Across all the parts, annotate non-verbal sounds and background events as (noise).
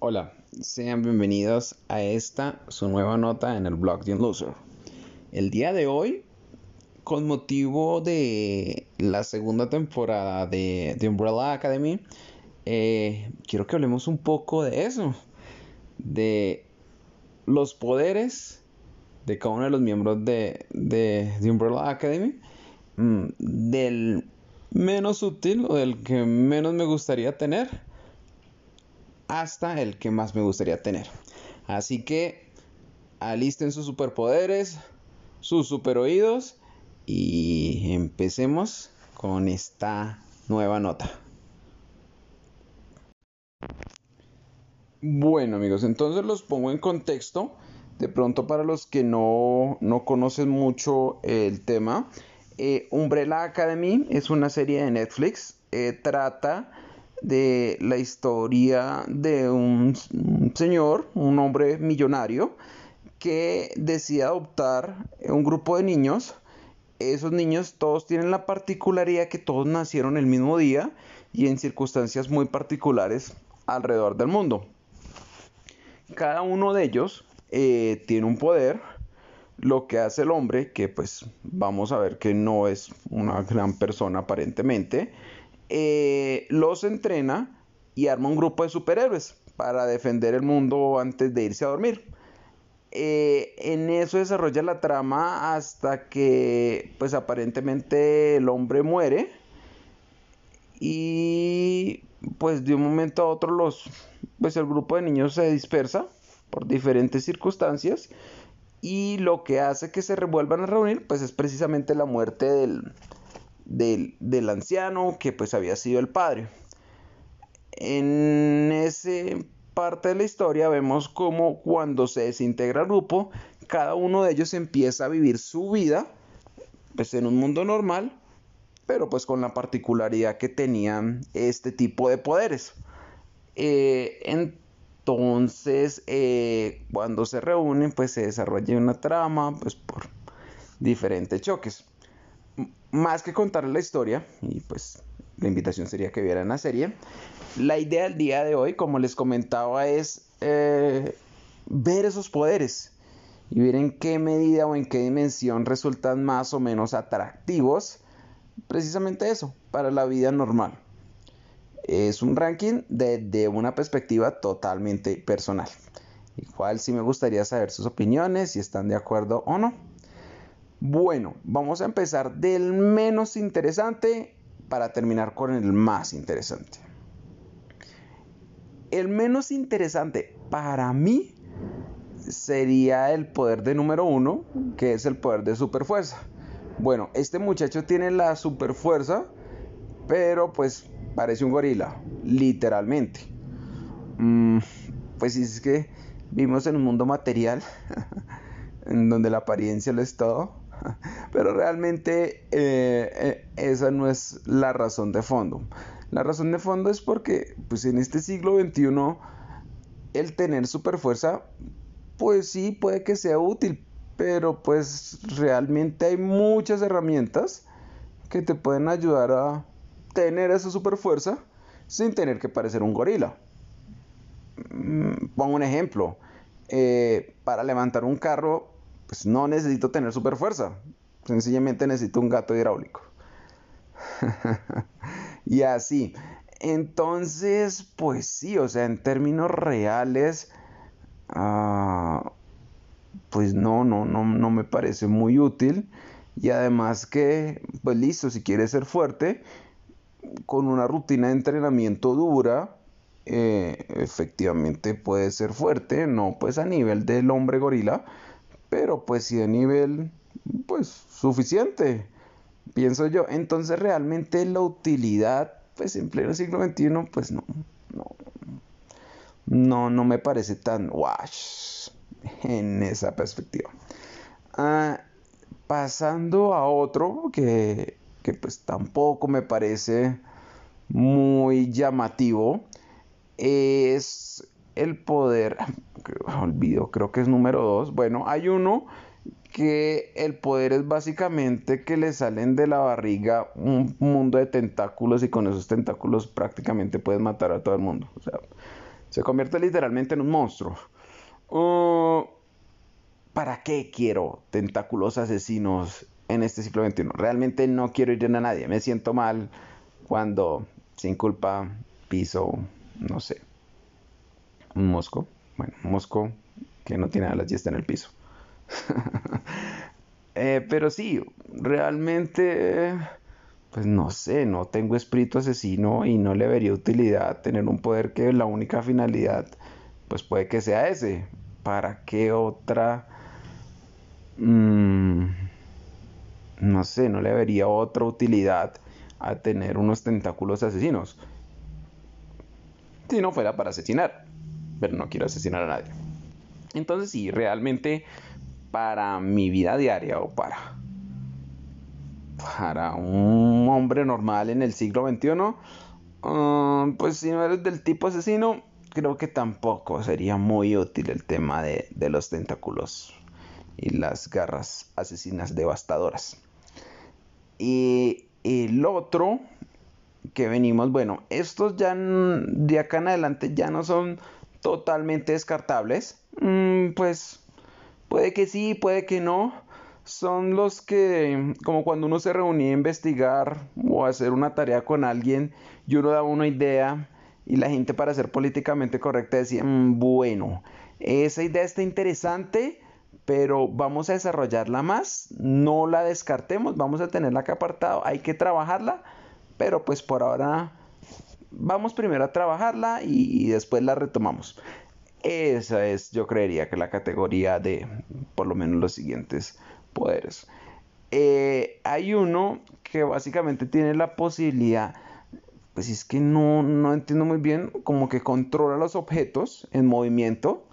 Hola, sean bienvenidos a esta su nueva nota en el blog de un loser. El día de hoy, con motivo de la segunda temporada de The Umbrella Academy, eh, quiero que hablemos un poco de eso, de los poderes de cada uno de los miembros de, de The Umbrella Academy, mm, del menos útil o del que menos me gustaría tener hasta el que más me gustaría tener. Así que alisten sus superpoderes, sus super oídos y empecemos con esta nueva nota. Bueno amigos, entonces los pongo en contexto. De pronto para los que no, no conocen mucho el tema, eh, Umbrella Academy es una serie de Netflix. Eh, trata de la historia de un, señor, un hombre millonario, que decide adoptar un grupo de niños. Esos niños todos tienen la particularidad que todos nacieron el mismo día y en circunstancias muy particulares alrededor del mundo. Cada uno de ellos eh, tiene un poder, lo que hace el hombre, que pues vamos a ver que no es una gran persona aparentemente, eh, los entrena y arma un grupo de superhéroes para defender el mundo antes de irse a dormir. Eh, en eso desarrolla la trama hasta que pues aparentemente el hombre muere y pues de un momento a otro los pues el grupo de niños se dispersa por diferentes circunstancias y lo que hace que se revuelvan a reunir pues es precisamente la muerte del, del, anciano que pues había sido el padre. En esa parte de la historia vemos como cuando se desintegra el grupo, cada uno de ellos empieza a vivir su vida pues en un mundo normal, pero pues con la particularidad que tenían este tipo de poderes. Eh, entonces, eh, cuando se reúnen, pues se desarrolla una trama, pues por diferentes choques más que contar la historia, y pues la invitación sería que vieran la serie, la idea del día de hoy, como les comentaba, es eh, ver esos poderes y ver en qué medida o en qué dimensión resultan más o menos atractivos. Precisamente eso, para la vida normal. Es un ranking desde una perspectiva totalmente personal. Igual si me gustaría saber sus opiniones, si están de acuerdo o no. Bueno, vamos a empezar del menos interesante para terminar con el más interesante. El menos interesante para mí sería el poder de número uno, que es el poder de superfuerza. Bueno, este muchacho tiene la superfuerza, pero pues parece un gorila, literalmente. Mm, pues es que vivimos en un mundo material, (laughs) en donde la apariencia lo es todo (laughs) Pero realmente eh, eh, esa no es la razón de fondo. La razón de fondo es porque pues en este siglo XXI el tener super fuerza pues sí puede que sea útil, pero pues realmente hay muchas herramientas que te pueden ayudar a tener esa super fuerza sin tener que parecer un gorila. Mm, pongo un ejemplo. Eh, para levantar un carro pues no necesito tener super fuerza, sencillamente necesito un gato hidráulico. (laughs) y así. Entonces, pues sí, o sea, en términos reales, ah, pues no, no, no, no me parece muy útil. Y además que, pues listo, si quieres ser fuerte, con una rutina de entrenamiento dura, eh, efectivamente puede ser fuerte, no pues a nivel del hombre gorila, pero pues si de nivel pues suficiente, pienso yo. Entonces realmente la utilidad pues en pleno siglo XXI pues no, no, no, no me parece tan wash en esa perspectiva. Ah, pasando a otro que, que pues tampoco me parece muy llamativo es el poder, (laughs) olvido, creo que es número dos. Bueno, hay uno que el poder es básicamente que le salen de la barriga un mundo de tentáculos y con esos tentáculos prácticamente puedes matar a todo el mundo. O sea, Se convierte literalmente en un monstruo. Uh, ¿Para qué quiero tentáculos asesinos en este siglo XXI? Realmente no quiero ir a nadie. Me siento mal cuando, sin culpa, piso, no sé, un mosco. Bueno, un mosco que no tiene alas y está en el piso. (laughs) Eh, pero sí, realmente, pues no sé, no tengo espíritu asesino y no le vería utilidad tener un poder que la única finalidad, pues puede que sea ese. ¿Para qué otra? Mm, no sé, no le vería otra utilidad a tener unos tentáculos asesinos. Si no fuera para asesinar. Pero no quiero asesinar a nadie. Entonces sí, realmente para mi vida diaria o para, para un hombre normal en el siglo XXI, um, pues si no eres del tipo asesino, creo que tampoco sería muy útil el tema de, de los tentáculos y las garras asesinas devastadoras. Y el otro que venimos, bueno, estos ya de acá en adelante ya no son totalmente descartables. Mm, pues puede que sí, puede que no. Son los que, como cuando uno se reunía a investigar o a hacer una tarea con alguien y uno daba una idea y la gente para ser políticamente correcta decía, mm, bueno, esa idea está interesante, pero vamos a desarrollarla más, no la descartemos, vamos a tenerla que apartado, hay que trabajarla, pero pues por ahora vamos primero a trabajarla y, después la retomamos. Esa es, yo creería que la categoría de por lo menos los siguientes poderes. Eh, hay uno que básicamente tiene la posibilidad, pues es que no, no entiendo muy bien, como que controla los objetos en movimiento.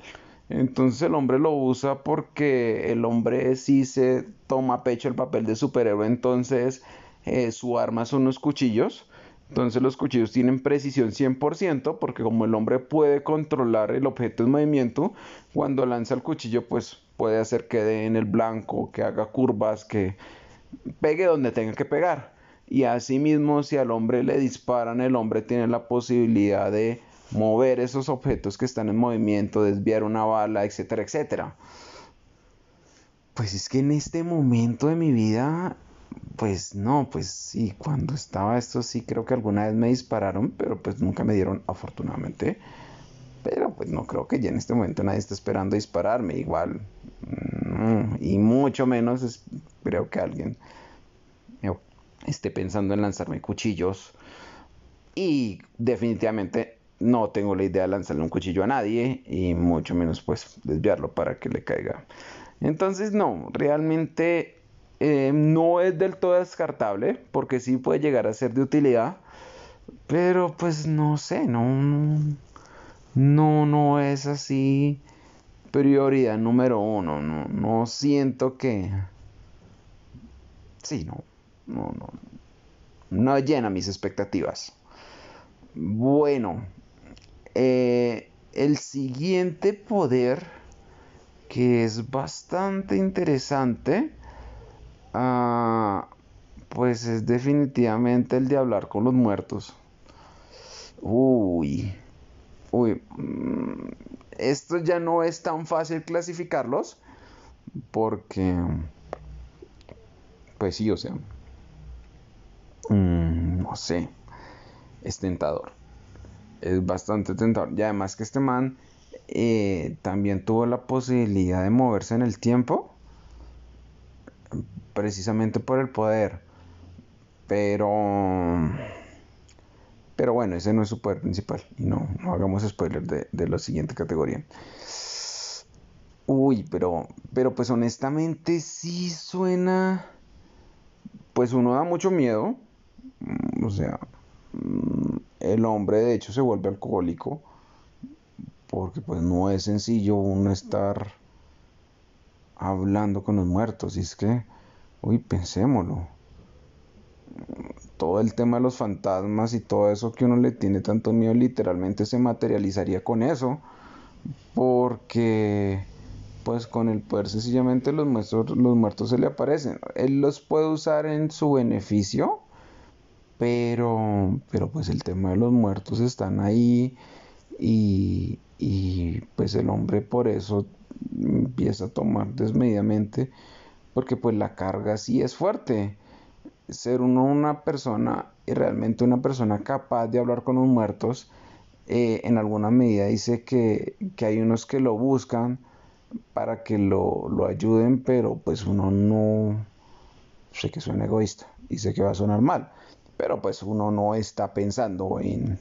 Entonces el hombre lo usa porque el hombre sí se toma pecho el papel de superhéroe, entonces eh, su arma son los cuchillos. Entonces los cuchillos tienen precisión 100% porque como el hombre puede controlar el objeto en movimiento, cuando lanza el cuchillo pues puede hacer que dé en el blanco, que haga curvas, que pegue donde tenga que pegar. Y asimismo si al hombre le disparan, el hombre tiene la posibilidad de mover esos objetos que están en movimiento, desviar una bala, etcétera, etcétera. Pues es que en este momento de mi vida pues no, pues sí, cuando estaba esto sí creo que alguna vez me dispararon, pero pues nunca me dieron afortunadamente. Pero pues no creo que ya en este momento nadie esté esperando dispararme igual. Mm, y mucho menos creo que alguien esté pensando en lanzarme cuchillos. Y definitivamente no tengo la idea de lanzarle un cuchillo a nadie y mucho menos pues desviarlo para que le caiga. Entonces no, realmente eh, no es del todo descartable, porque sí puede llegar a ser de utilidad, pero pues no sé, no, no, no es así prioridad número uno, no, no siento que, sí, no, no, no, no llena mis expectativas. Bueno, eh, el siguiente poder que es bastante interesante Ah, pues es definitivamente el de hablar con los muertos. Uy, uy, mm, esto ya no es tan fácil clasificarlos porque, pues sí, o sea, mm, no sé, es tentador, es bastante tentador. Y además que este man eh, también tuvo la posibilidad de moverse en el tiempo precisamente por el poder. Pero... Pero bueno, ese no es su poder principal. Y no, no hagamos spoiler de, de la siguiente categoría. Uy, pero, pero pues honestamente sí suena... Pues uno da mucho miedo. O sea, mm, el hombre de hecho se vuelve alcohólico. Porque pues no es sencillo uno estar hablando con los muertos. Y es que Uy, pensémoslo. Todo el tema de los fantasmas y todo eso que uno le tiene tanto miedo literalmente se materializaría con eso. Porque pues con el poder sencillamente los muertos, los muertos se le aparecen. Él los puede usar en su beneficio, pero, pero pues el tema de los muertos están ahí y, y pues el hombre por eso empieza a tomar desmedidamente porque pues la carga sí es fuerte. Ser uno una persona y realmente una persona capaz de hablar con los muertos, eh, en alguna medida dice que, que, hay unos que lo buscan para que lo, lo, ayuden, pero pues uno no, sé que suena egoísta y sé que va a sonar mal, pero pues uno no está pensando en,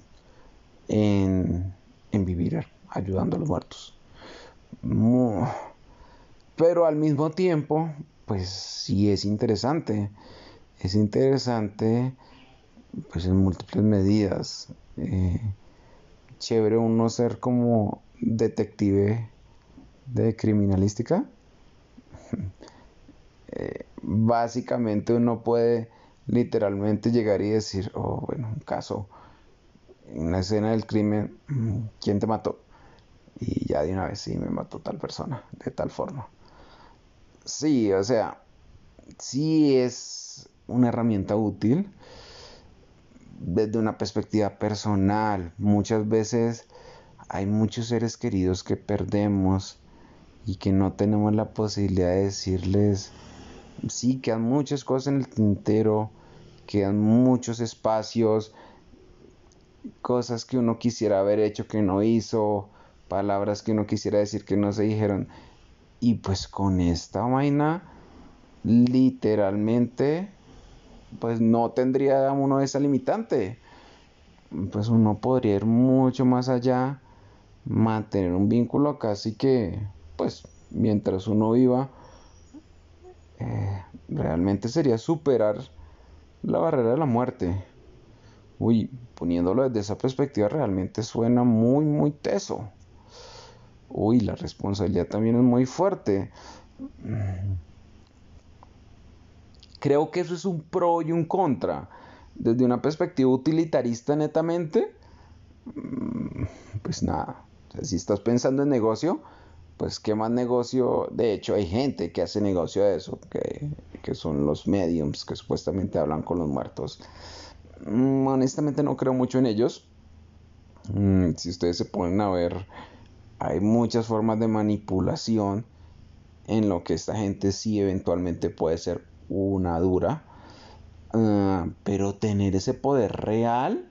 en, en vivir ayudando a los muertos. Pero al mismo tiempo, pues sí es interesante. Es interesante, pues en múltiples medidas. Eh, chévere uno ser como detective de criminalística. (laughs) Eh, básicamente uno puede literalmente llegar y decir, oh, bueno, un caso, en una escena del crimen, mm, ¿quién te mató? Y ya de una vez sí me mató tal persona, de tal forma. Sí, o sea, sí es una herramienta útil desde una perspectiva personal. Muchas veces hay muchos seres queridos que perdemos y que no tenemos la posibilidad de decirles, sí, quedan muchas cosas en el tintero, quedan muchos espacios, cosas que uno quisiera haber hecho que no hizo, palabras que uno quisiera decir que no se dijeron. Y pues con esta vaina, literalmente, pues no tendría uno esa limitante. Pues uno podría ir mucho más allá, mantener un vínculo casi que, pues, mientras uno viva, eh, realmente sería superar la barrera de la muerte. Uy, poniéndolo desde esa perspectiva realmente suena muy, muy teso uy, la responsabilidad también es muy fuerte. Creo que eso es un pro y un contra. Desde una perspectiva utilitarista netamente, mm, pues nada, si estás pensando en negocio, pues qué más negocio. De hecho, hay gente que hace negocio de eso, que, que son los mediums que supuestamente hablan con los muertos. Mm, honestamente no creo mucho en ellos. Mm, si ustedes se ponen a ver hay muchas formas de manipulación en lo que esta gente sí eventualmente puede ser una dura. Ah, pero tener ese poder real,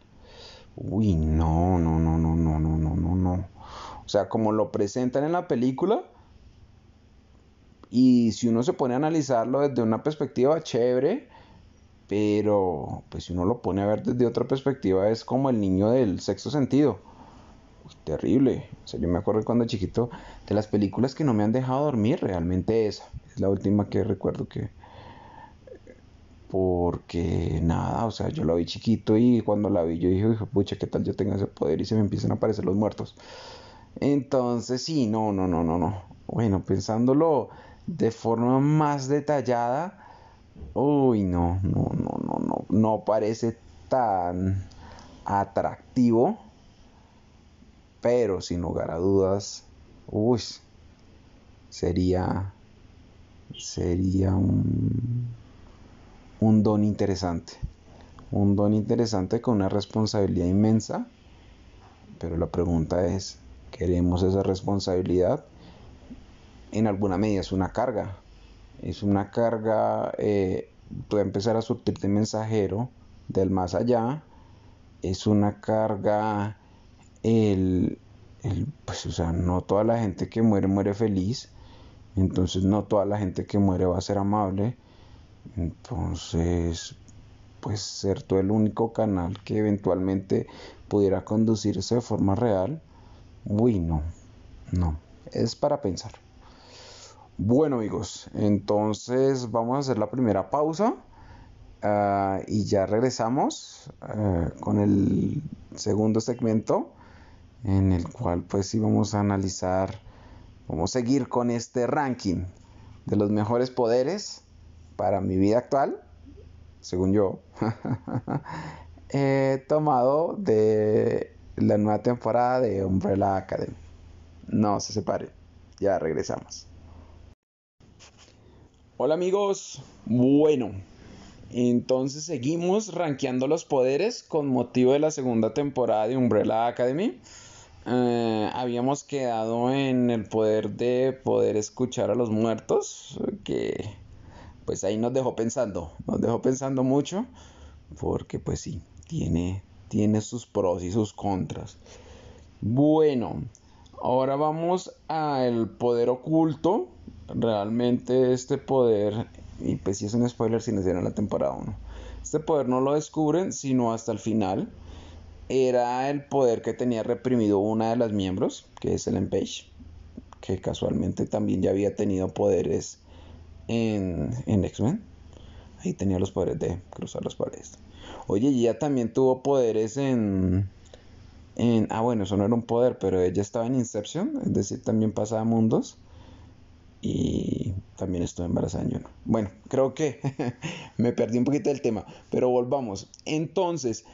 uy, no, no, no, no, no, no, no, no, no. O sea, como lo presentan en la película, y si uno se pone a analizarlo desde una perspectiva chévere, pero pues si uno lo pone a ver desde otra perspectiva, es como el niño del sexto sentido terrible. O sea, yo me acuerdo cuando chiquito de las películas que no me han dejado dormir, realmente esa es la última que recuerdo que porque nada, o sea, yo la vi chiquito y cuando la vi yo dije, pucha, ¿qué tal yo tenga ese poder y se me empiezan a aparecer los muertos? Entonces, sí, no, no, no, no, no. Bueno, pensándolo de forma más detallada, uy, no, no, no, no, no, no parece tan atractivo pero sin lugar a dudas, uy, sería, sería un, un don interesante. Un don interesante con una responsabilidad inmensa. Pero la pregunta es, ¿queremos esa responsabilidad? En alguna medida es una carga. Es una carga, eh, tú empezar a surtirte mensajero del más allá. Es una carga el, pues, o sea, no toda la gente que muere muere feliz, entonces no toda la gente que muere va a ser amable, entonces, pues ser tú el único canal que eventualmente pudiera conducirse de forma real, uy, no, no, es para pensar. Bueno amigos, entonces vamos a hacer la primera pausa ah, y ya regresamos ah, con el segundo segmento en el cual pues sí vamos a analizar, vamos a seguir con este ranking de los mejores poderes para mi vida actual, según yo, (laughs) he tomado de la nueva temporada de Umbrella Academy. No se separe, ya regresamos. Hola amigos, bueno, entonces seguimos rankeando los poderes con motivo de la segunda temporada de Umbrella Academy. Eh, habíamos quedado en el poder de poder escuchar a los muertos, que pues ahí nos dejó pensando, nos dejó pensando mucho, porque pues sí, tiene, tiene sus pros y sus contras. Bueno, ahora vamos al poder oculto. Realmente este poder, y pues si es un spoiler si no en la temporada 1, este poder no lo descubren sino hasta el final. Era el poder que tenía reprimido una de las miembros, que es Ellen Page, que casualmente también ya había tenido poderes en, en X-Men. Ahí tenía los poderes de cruzar las paredes. Oye, ella también tuvo poderes en, en... Ah, bueno, eso no era un poder, pero ella estaba en Inception, es decir, también pasaba mundos. Y también estuvo embarazada en Bueno, creo que (laughs) me perdí un poquito del tema, pero volvamos. Entonces,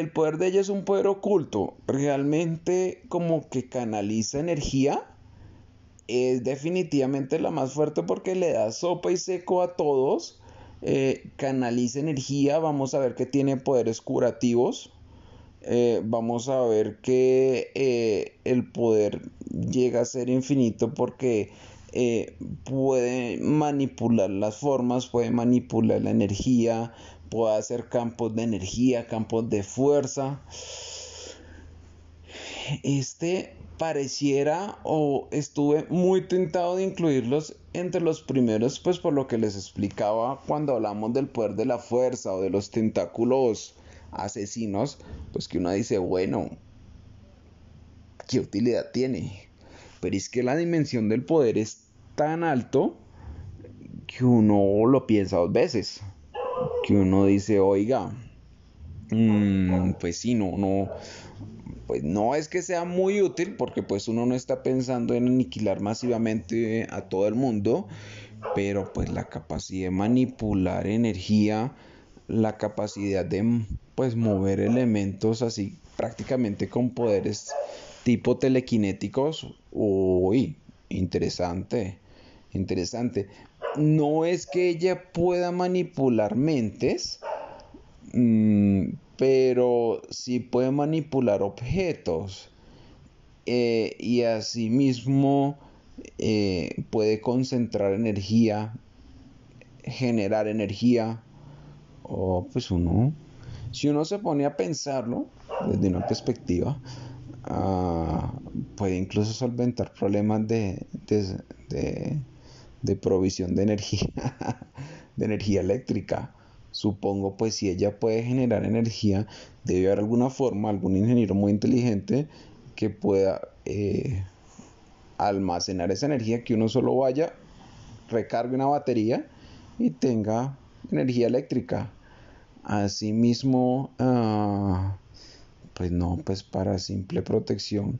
el poder de ella es un poder oculto. Realmente como que canaliza energía. Es definitivamente la más fuerte porque le da sopa y seco a todos eh, canaliza energía, vamos a ver que tiene poderes curativos, eh, vamos a ver que eh, el poder llega a ser infinito porque puede manipular las formas, puede manipular la energía, puede hacer campos de energía, campos de fuerza. Este pareciera o estuve muy tentado de incluirlos entre los primeros, pues por lo que les explicaba cuando hablamos del poder de la fuerza o de los tentáculos asesinos, pues que uno dice, bueno, ¿qué utilidad tiene? Pero es que la dimensión del poder es tan alto que uno lo piensa dos veces. Que uno dice, oiga, mm, pues sí, no, no, pues no es que sea muy útil porque pues uno no está pensando en aniquilar masivamente a todo el mundo, pero pues la capacidad de manipular energía, la capacidad de pues mover elementos así prácticamente con poderes tipo telequinéticos, uy, interesante, interesante. No es que ella pueda manipular mentes, mmm, pero sí puede manipular objetos eh, y asimismo eh, puede concentrar energía, generar energía, o pues uno, si uno se pone a pensarlo desde una perspectiva, ah, puede incluso solventar problemas de, de provisión de energía, (laughs) de energía eléctrica Supongo pues si ella puede generar energía, debe haber alguna forma, algún ingeniero muy inteligente que pueda eh, almacenar esa energía, que uno solo vaya, recargue una batería y tenga energía eléctrica. Asimismo, ah, pues no, pues para simple protección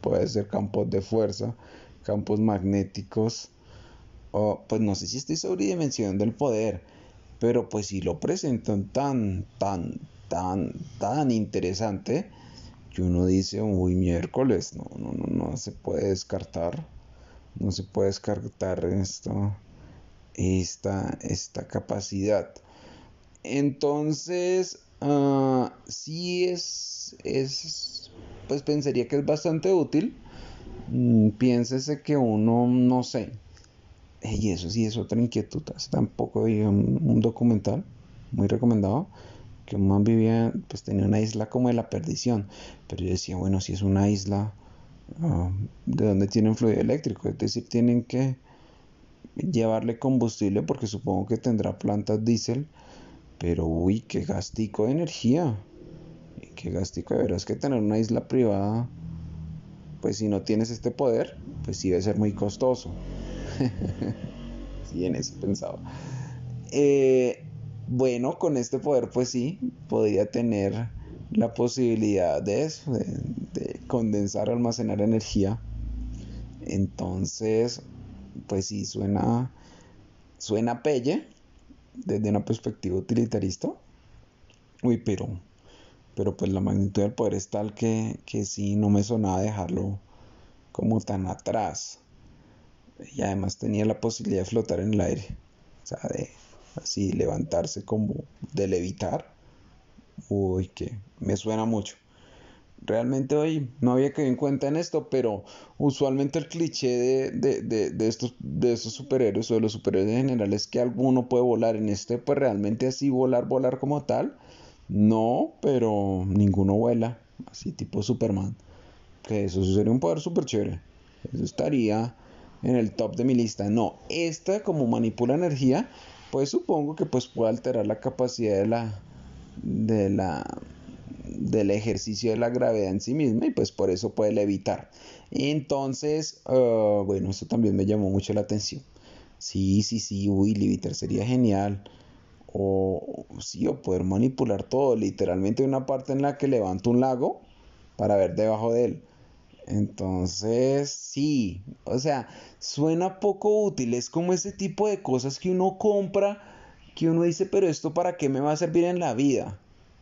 puede ser campos de fuerza, campos magnéticos, pues no sé si estoy sobredimensionando el poder pero pues si lo presentan tan, tan, tan, tan interesante, que uno dice, uy, miércoles, no, no, no, no se puede descartar, no se puede descartar esto, esta, esta capacidad. Entonces, uh, sí es, es, pues pensaría que es bastante útil. Mm, piénsese que uno, no sé, y eso sí es otra inquietud. Hace tampoco vi un, documental muy recomendado que un man vivía, pues tenía una isla como de la perdición. Pero yo decía, bueno, si es una isla ah, de donde tienen fluido eléctrico, es decir, tienen que llevarle combustible porque supongo que tendrá plantas diésel. Pero uy, qué gastico de energía. Qué gastico de veras que tener una isla privada. Pues si no tienes este poder, pues sí debe ser muy costoso. (laughs) sí, en eso pensaba. Eh, bueno, con este poder, pues sí, podría tener la posibilidad de eso, de, condensar, almacenar energía. Entonces, pues sí, suena, suena pelle desde una perspectiva utilitarista. Uy, pero, pero pues la magnitud del poder es tal que, que sí, no me sonaba dejarlo como tan atrás y además tenía la posibilidad de flotar en el aire, o sea, de así levantarse como de levitar. Uy, que me suena mucho. realmente hoy no había caído en cuenta en esto, pero usualmente el cliché de, estos, de estos superhéroes o de los superhéroes en general es que alguno puede volar. En este, pues realmente así volar, volar como tal, no, pero ninguno vuela, así tipo Superman. Que eso sería un poder súper chévere. Eso estaría en el top de mi lista. No, esta como manipula energía, pues supongo que pues puede alterar la capacidad de la de la del ejercicio de la gravedad en sí misma y pues por eso puede levitar. Entonces, ah, bueno, eso también me llamó mucho la atención. Sí, sí, sí, uy, levitar sería genial. O sí, o poder manipular todo, literalmente una parte en la que levanto un lago para ver debajo de él. Entonces, sí, o sea, suena poco útil, es como ese tipo de cosas que uno compra, que uno dice, pero esto para qué me va a servir en la vida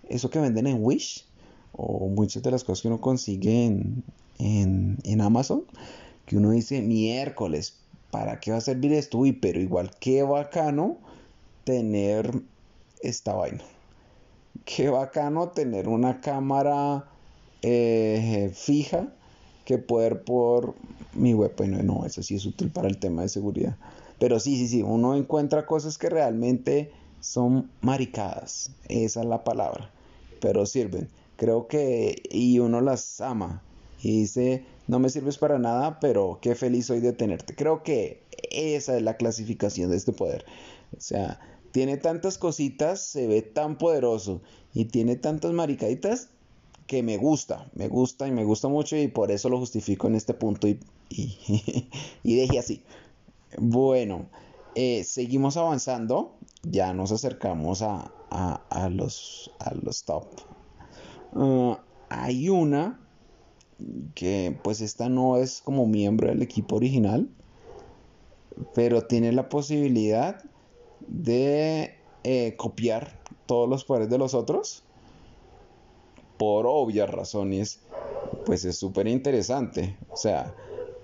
eso que venden en Wish o muchas de las cosas que uno consigue en, en, Amazon, que uno dice miércoles, ¿para qué va a servir esto? Uy, pero igual qué bacano tener esta vaina. Qué bacano tener una cámara eh, fija que poder por mi web. Bueno, no, eso sí es útil para el tema de seguridad. Pero sí, sí, sí, uno encuentra cosas que realmente son maricadas. Esa es la palabra pero sirven. Creo que y uno las ama y dice, no me sirves para nada, pero qué feliz soy de tenerte. Creo que esa es la clasificación de este poder. O sea, tiene tantas cositas, se ve tan poderoso y tiene tantas maricaditas que me gusta, me gusta y me gusta mucho y por eso lo justifico en este punto y, y, (laughs) deje así. Bueno, eh, seguimos avanzando, ya nos acercamos a, a, los, a los top. Uh, hay una que pues esta no es como miembro del equipo original, pero tiene la posibilidad de eh, copiar todos los poderes de los otros por obvias razones pues es súper interesante o sea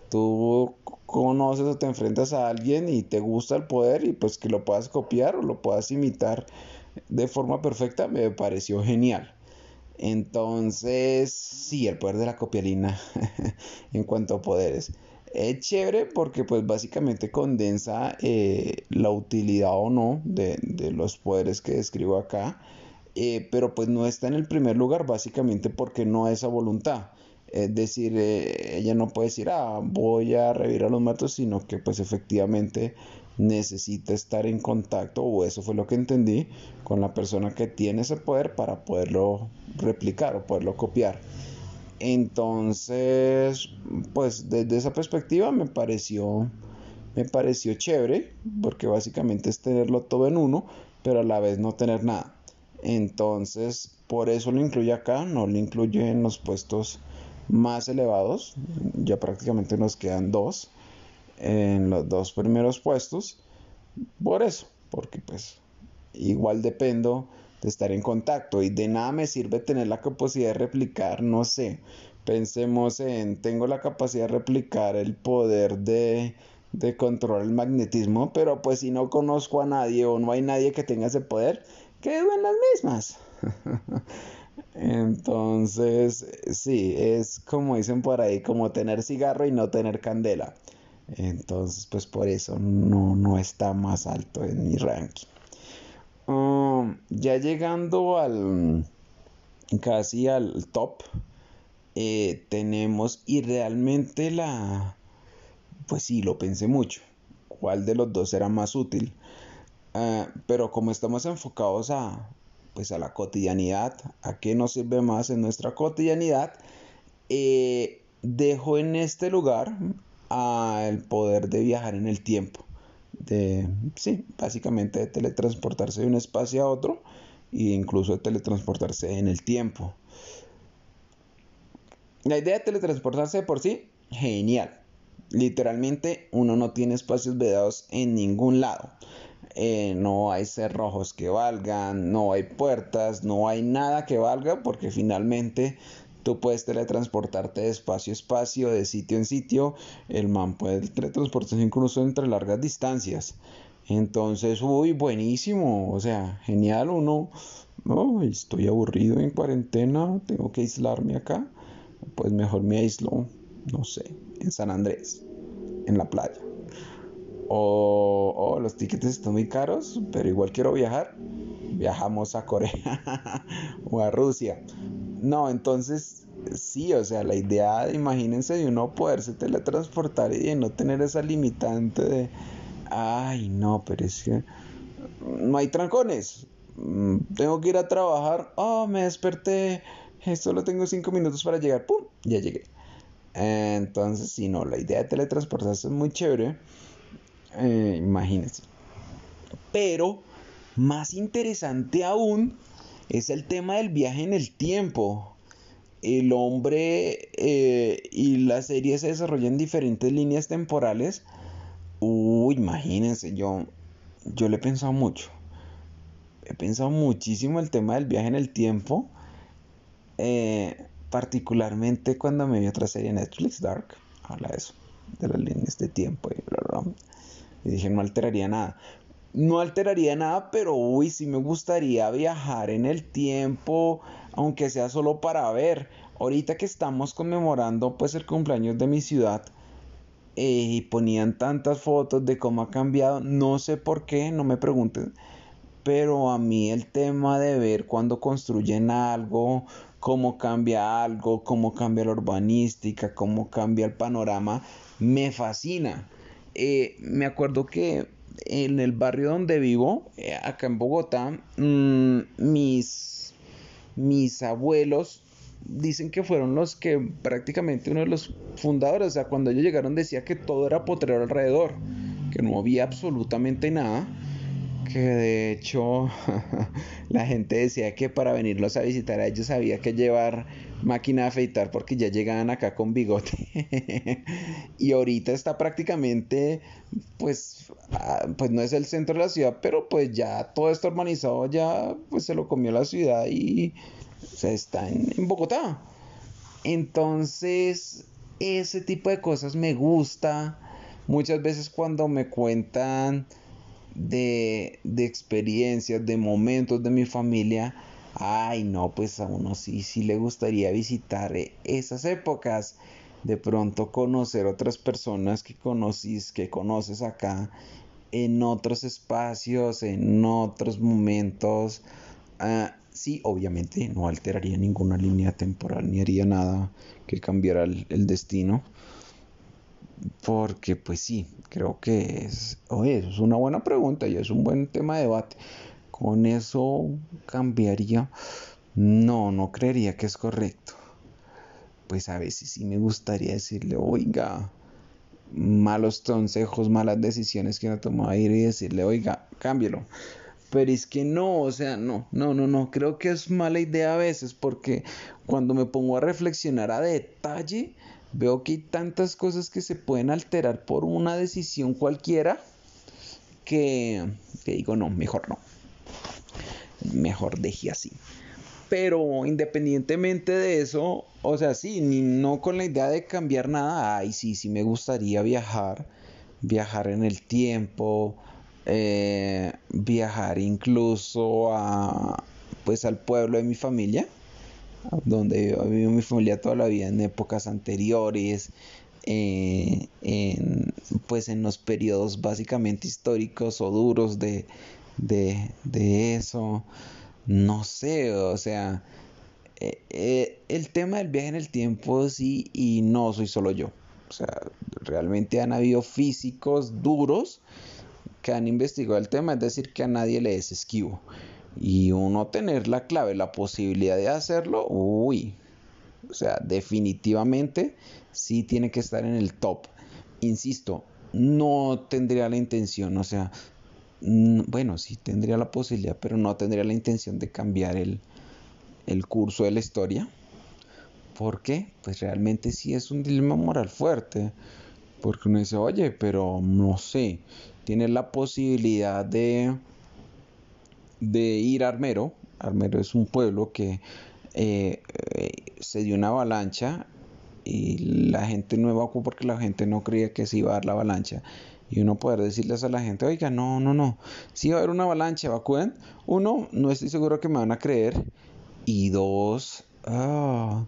tú conoces o te enfrentas a alguien y te gusta el poder y pues que lo puedas copiar o lo puedas imitar de forma perfecta me pareció genial. Entonces, sí, el poder de la copialina (laughs) en cuanto a poderes. Es chévere porque pues básicamente condensa eh, la utilidad o no de, los poderes que describo acá. Eh, pero pues no está en el primer lugar básicamente porque no es a voluntad. Es decir, eh, ella no puede decir, ah, voy a revivir a los muertos, sino que pues efectivamente necesita estar en contacto, o eso fue lo que entendí, con la persona que tiene ese poder para poderlo replicar o poderlo copiar. Entonces, pues desde esa perspectiva me pareció, me pareció chévere, porque básicamente es tenerlo todo en uno, pero a la vez no tener nada. Entonces, por eso lo incluye acá, no lo incluye en los puestos más elevados, ya prácticamente nos quedan dos en los dos primeros puestos. Por eso, porque pues igual dependo de estar en contacto y de nada me sirve tener la capacidad de replicar, no sé, pensemos en, tengo la capacidad de replicar el poder de, de controlar el magnetismo, pero pues si no conozco a nadie o no hay nadie que tenga ese poder, quedo en las mismas. (laughs) Entonces, sí, es como dicen por ahí, como tener cigarro y no tener candela. Entonces, pues por eso no, está más alto en mi ranking. Um, ya llegando al casi al top, eh, tenemos y realmente la, pues sí, lo pensé mucho. ¿Cuál de los dos era más útil? Ah, pero como estamos enfocados a, pues a la cotidianidad, a qué nos sirve más en nuestra cotidianidad, eh, dejo en este lugar al poder de viajar en el tiempo. De, sí, básicamente de teletransportarse de un espacio a otro e incluso de teletransportarse en el tiempo. La idea de teletransportarse por sí, genial. Literalmente uno no tiene espacios vedados en ningún lado. Eh, no hay cerrojos que valgan, no hay puertas, no hay nada que valga porque finalmente Tú puedes teletransportarte de espacio a espacio, de sitio en sitio. El man puede teletransportarse incluso entre largas distancias. Entonces, uy, buenísimo. O sea, genial. Uno, no, estoy aburrido en cuarentena, tengo que aislarme acá. pues mejor me aíslo, no sé, en San Andrés, en la playa. O oh, los tickets están muy caros, pero igual quiero viajar, viajamos a Corea (laughs) o a Rusia. No, entonces sí, o sea, la idea, imagínense de uno poderse teletransportar y de no tener esa limitante de, ay, no, pero es que no hay trancones. Mm, tengo que ir a trabajar. Oh, me desperté. Solo tengo cinco minutos para llegar. ¡Pum! Ya llegué. Entonces, si no, la idea de teletransportarse es muy chévere. Eh, imagínense. Pero, más interesante aún, es el tema del viaje en el tiempo. El hombre eh, y la serie se desarrollan en diferentes líneas temporales. Uy, imagínense, yo, yo le he pensado mucho. He pensado muchísimo el tema del viaje en el tiempo. Eh, particularmente cuando me vi otra serie Netflix, Dark. Habla de eso, de las líneas de tiempo y bla, bla. Dije, no alteraría nada no alteraría nada, pero uy, sí me gustaría viajar en el tiempo, aunque sea solo para ver. Ahorita que estamos conmemorando pues el cumpleaños de mi ciudad eh, y ponían tantas fotos de cómo ha cambiado, no sé por qué, no me pregunten, pero a mí el tema de ver cuando construyen algo, cómo cambia algo, cómo cambia la urbanística, cómo cambia el panorama, me fascina. Eh, me acuerdo que en el barrio donde vivo, eh, acá en Bogotá, mm, mis, mis abuelos dicen que fueron los que prácticamente uno de los fundadores, o sea, cuando ellos llegaron decía que todo era potrero alrededor, que no había absolutamente nada, que de hecho (laughs) la gente decía que para venirlos a visitar a ellos había que llevar máquina de afeitar porque ya llegaban acá con bigote. (laughs) y ahorita está prácticamente, pues, ah, pues no es el centro de la ciudad, pero pues ya todo esto urbanizado ya, pues se lo comió la ciudad y se está en, en Bogotá. Entonces, ese tipo de cosas me gusta. Muchas veces cuando me cuentan de, de experiencias, de momentos de mi familia, ay no, pues a uno sí, sí le gustaría visitar eh, esas épocas, de pronto conocer otras personas que conocís, que conoces acá en otros espacios, en otros momentos. Ah, sí, obviamente no alteraría ninguna línea temporal ni haría nada que cambiara el, destino. Porque pues sí, creo que es, oye, es una buena pregunta y es un buen tema de debate con eso cambiaría. No, no creería que es correcto. Pues a veces sí me gustaría decirle, oiga, malos consejos, malas decisiones que no tomado ir y decirle, oiga, cámbielo. Pero es que no, o sea, no, no, no, no, creo que es mala idea a veces porque cuando me pongo a reflexionar a detalle, veo que hay tantas cosas que se pueden alterar por una decisión cualquiera que, que digo, no, mejor no. Mejor deje así. Pero independientemente de eso, o sea, sí, ni, no con la idea de cambiar nada, ay, sí, sí me gustaría viajar, viajar en el tiempo, eh, viajar incluso a, pues al pueblo de mi familia, donde vivido mi familia toda la vida en épocas anteriores, eh, en, pues en los periodos básicamente históricos o duros de, de, de eso. No sé, o sea, eh, eh, el tema del viaje en el tiempo sí y no soy solo yo. O sea, realmente han habido físicos duros que han investigado el tema, es decir, que a nadie le es esquivo. Y uno tener la clave, la posibilidad de hacerlo, uy, o sea, definitivamente sí tiene que estar en el top. Insisto, no tendría la intención, o sea, bueno, sí tendría la posibilidad, pero no tendría la intención de cambiar el, curso de la historia. ¿Por qué? Pues realmente sí es un dilema moral fuerte. Porque uno dice, oye, pero no sé, tiene la posibilidad de, de ir a Armero. Armero es un pueblo que eh, eh, se dio una avalancha y la gente no evacuó porque la gente no creía que se iba a dar la avalancha y uno poder decirles a la gente, oiga, no, no, no, si va a haber una avalancha, evacúen. Uno, no estoy seguro que me van a creer. Y dos, ah,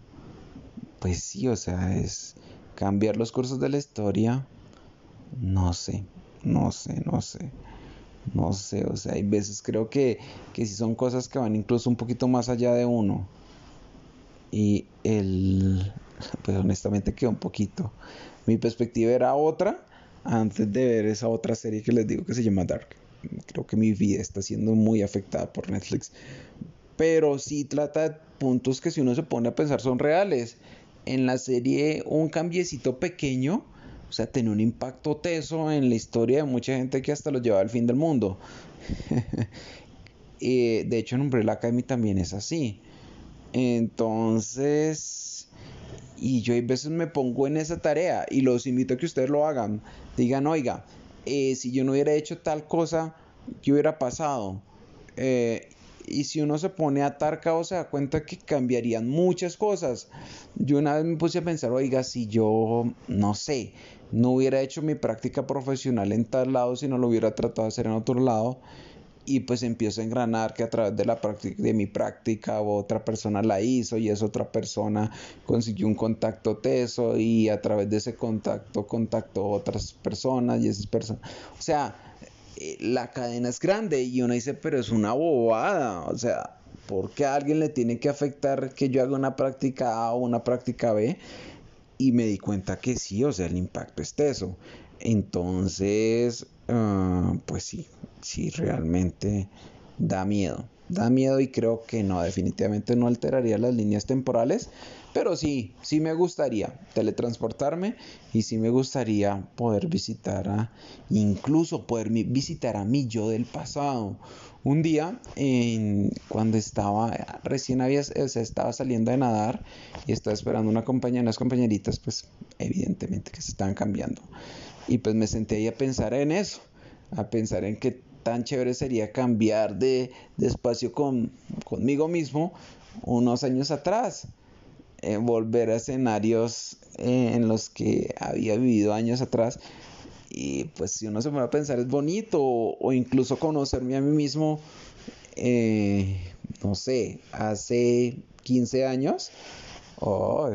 pues sí, o sea, es cambiar los cursos de la historia. No sé, no sé, no sé. No sé, o sea, hay veces creo que, que si son cosas que van incluso un poquito más allá de uno. Y el, (laughs) pues honestamente quedó un poquito. Mi perspectiva era otra antes de ver esa otra serie que les digo que se llama Dark. Creo que mi vida está siendo muy afectada por Netflix. Pero sí trata de puntos que si uno se pone a pensar son reales. En la serie un cambiecito pequeño, o sea, tiene un impacto teso en la historia de mucha gente que hasta lo lleva al fin del mundo. (laughs) y de hecho en Umbrella Academy también es así. Entonces, y yo a veces me pongo en esa tarea y los invito a que ustedes lo hagan. Digan, oiga, eh, si yo no hubiera hecho tal cosa, ¿qué hubiera pasado? Eh, y si uno se pone a atar cabos se da cuenta que cambiarían muchas cosas. Yo una vez me puse a pensar, oiga, si yo, no sé, no hubiera hecho mi práctica profesional en tal lado, si no lo hubiera tratado de hacer en otro lado, y pues empiezo a engranar que a través de la práctica de mi práctica otra persona la hizo y esa otra persona consiguió un contacto teso y a través de ese contacto contactó otras personas y esas personas o sea eh, la cadena es grande y uno dice pero es una bobada o sea ¿por qué a alguien le tiene que afectar que yo haga una práctica A o una práctica B? Y me di cuenta que sí, o sea, el impacto es teso. Entonces, ah, pues sí, sí, realmente da miedo. Da miedo y creo que no, definitivamente no alteraría las líneas temporales, pero sí, sí me gustaría teletransportarme y sí me gustaría poder visitar a, incluso poder visitar a mí yo del pasado. Un día, cuando estaba, recién había, se estaba saliendo de nadar y estaba esperando una compañera, unas compañeritas, pues evidentemente que se estaban cambiando. Y pues me senté ahí a pensar en eso, a pensar en qué tan chévere sería cambiar de, espacio con, conmigo mismo unos años atrás. Eh, volver a escenarios eh, en los que había vivido años atrás. Y pues si uno se pone a pensar es bonito o, incluso conocerme a mí mismo, eh, no sé, hace 15 años. Oh,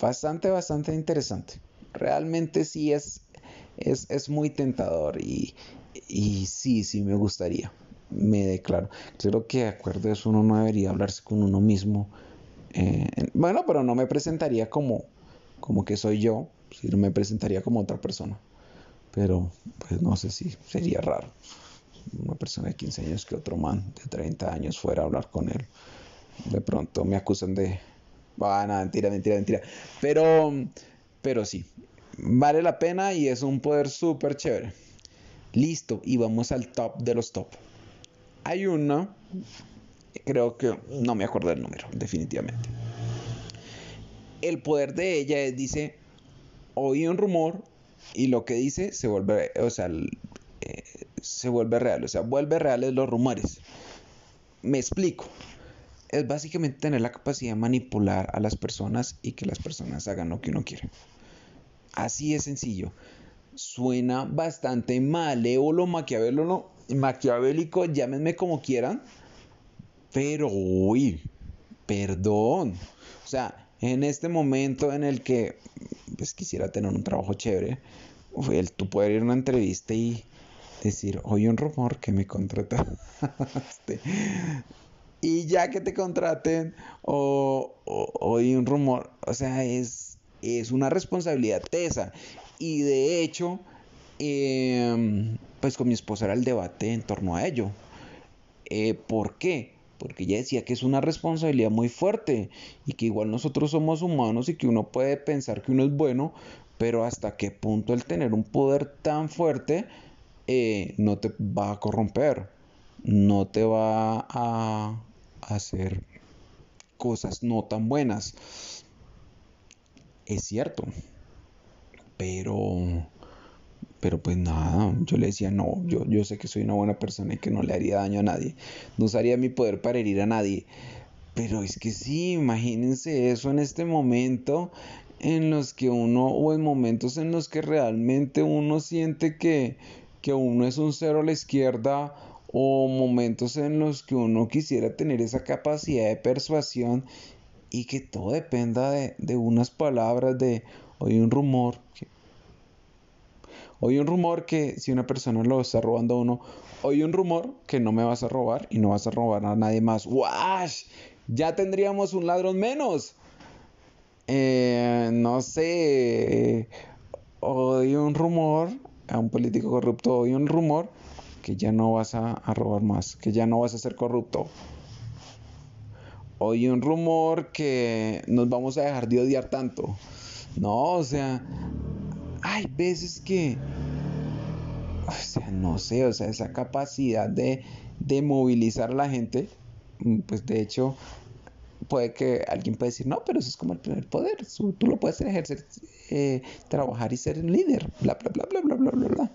bastante, bastante interesante. Realmente sí es es, muy tentador y, y sí, sí me gustaría. Me declaro. Creo que de acuerdo a eso uno no debería hablarse con uno mismo. Eh, bueno, pero no me presentaría como, como que soy yo, sino me presentaría como otra persona. Pero pues no sé si sería raro. Una persona de 15 años que otro man de 30 años fuera a hablar con él. De pronto me acusan de... Ah, mentira, mentira, mentira. Pero, pero sí, Vale la pena y es un poder súper chévere. Listo, y vamos al top de los top. Hay uno, creo que no me acuerdo del número, definitivamente. El poder de ella es, dice, oí un rumor y lo que dice se vuelve, o sea, eh, se vuelve real, o sea, vuelve reales los rumores. Me explico. Es básicamente tener la capacidad de manipular a las personas y que las personas hagan lo que uno quiere. Así es sencillo. Suena bastante malévolo, maquiavélico, maquiavélico, llámenme como quieran. Pero, uy, perdón. O sea, en este momento en el que pues, quisiera tener un trabajo chévere, el, tú poder ir a una entrevista y decir, oye, un rumor que me contrataste. (laughs) y ya que te contraten, o, oí un rumor, o sea, es es una responsabilidad tesa. Y de hecho, em, pues con mi esposa era el debate en torno a ello. Eh, ¿Por qué? Porque ella decía que es una responsabilidad muy fuerte y que igual nosotros somos humanos y que uno puede pensar que uno es bueno, pero hasta qué punto el tener un poder tan fuerte eh, no te va a corromper, no te va a hacer cosas no tan buenas es cierto. Pero, pero pues nada, yo le decía, no, yo, yo sé que soy una buena persona y que no le haría daño a nadie. No usaría mi poder para herir a nadie. Pero es que sí, imagínense eso en este momento en los que uno, o en momentos en los que realmente uno siente que, que uno es un cero a la izquierda, o momentos en los que uno quisiera tener esa capacidad de persuasión y que todo dependa de, de unas palabras de oí un rumor Oí un rumor que si una persona lo está robando a uno, oí un rumor que no me vas a robar y no vas a robar a nadie más. ¡Wash! Ya tendríamos un ladrón menos. Eh, no sé. Oí un rumor a un político corrupto, oí un rumor que ya no vas a, a robar más, que ya no vas a ser corrupto. Oí un rumor que nos vamos a dejar de odiar tanto. No, o sea, hay veces que, o sea, no sé, o sea, esa capacidad de, de movilizar a la gente, mm, pues de hecho, puede que alguien pueda decir, no, pero eso es como el primer poder, tú lo puedes ejercer, eh, trabajar y ser un líder, bla, bla, bla, bla, bla, bla, bla, bla.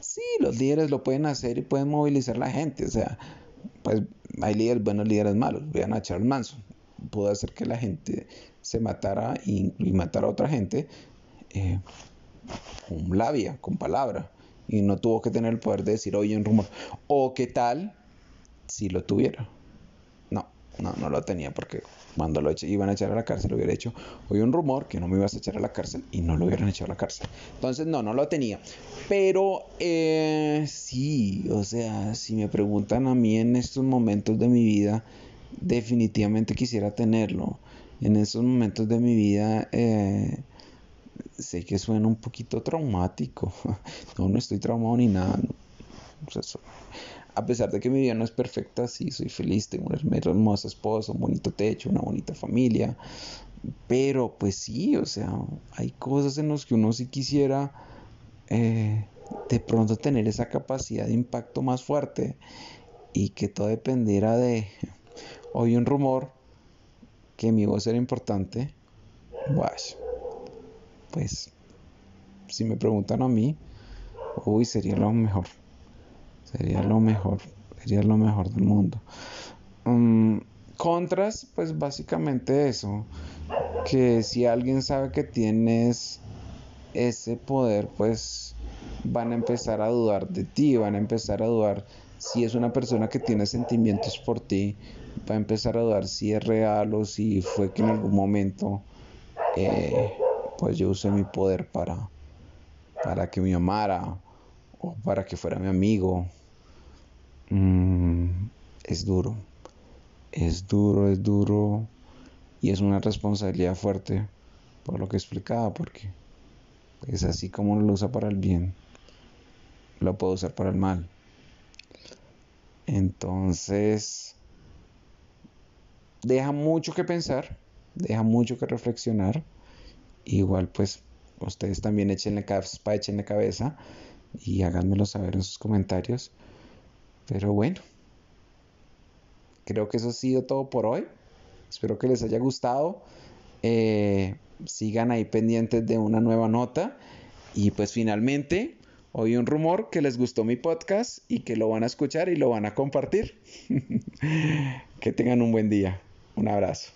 Sí, los líderes lo pueden hacer y pueden movilizar a la gente, o sea, pues hay líderes buenos, líderes malos, vean a Charles Manson, pudo hacer que la gente se matara y, y matara a otra gente, eh, con labia, con palabra, y no tuvo que tener el poder de decir, oye, un rumor. O qué tal si lo tuviera. No, no, no lo tenía porque cuando lo iban a echar a la cárcel lo hubiera hecho, oye, un rumor que no me ibas a echar a la cárcel y no lo hubieran echado a la cárcel. Entonces, no, no lo tenía. Pero eh, sí, o sea, si me preguntan a mí en estos momentos de mi vida, definitivamente quisiera tenerlo. En estos momentos de mi vida, eh, sé que suena un poquito traumático. (laughs) No, no estoy traumado ni nada. a pesar de que mi vida no es perfecta, sí, soy feliz, tengo una hermosa esposa, un bonito techo, una bonita familia. Pero pues sí, o sea, hay cosas en las que uno sí quisiera eh, de pronto tener esa capacidad de impacto más fuerte y que todo dependiera de... Hoy un rumor que mi voz era importante. Wash pues si me preguntan a mí, uy, sería lo mejor. Sería lo mejor. Sería lo mejor del mundo. Mm, contras, pues básicamente eso. Que si alguien sabe que tienes ese poder, pues van a empezar a dudar de ti, van a empezar a dudar si es una persona que tiene sentimientos por ti, va a empezar a dudar si es real o si fue que en algún momento eh, pues yo usé mi poder para, para que me amara o para que fuera mi amigo. Mm, es duro, es duro, es duro y es una responsabilidad fuerte por lo que explicaba, porque es así como lo usa para el bien, lo puedo usar para el mal. Entonces, deja mucho que pensar, deja mucho que reflexionar Igual pues ustedes también echenle, la cabeza y háganmelo saber en sus comentarios. Pero bueno, creo que eso ha sido todo por hoy. Espero que les haya gustado. Eh, sigan ahí pendientes de una nueva nota. Y pues finalmente, oí un rumor que les gustó mi podcast y que lo van a escuchar y lo van a compartir. (laughs) que tengan un buen día. Un abrazo.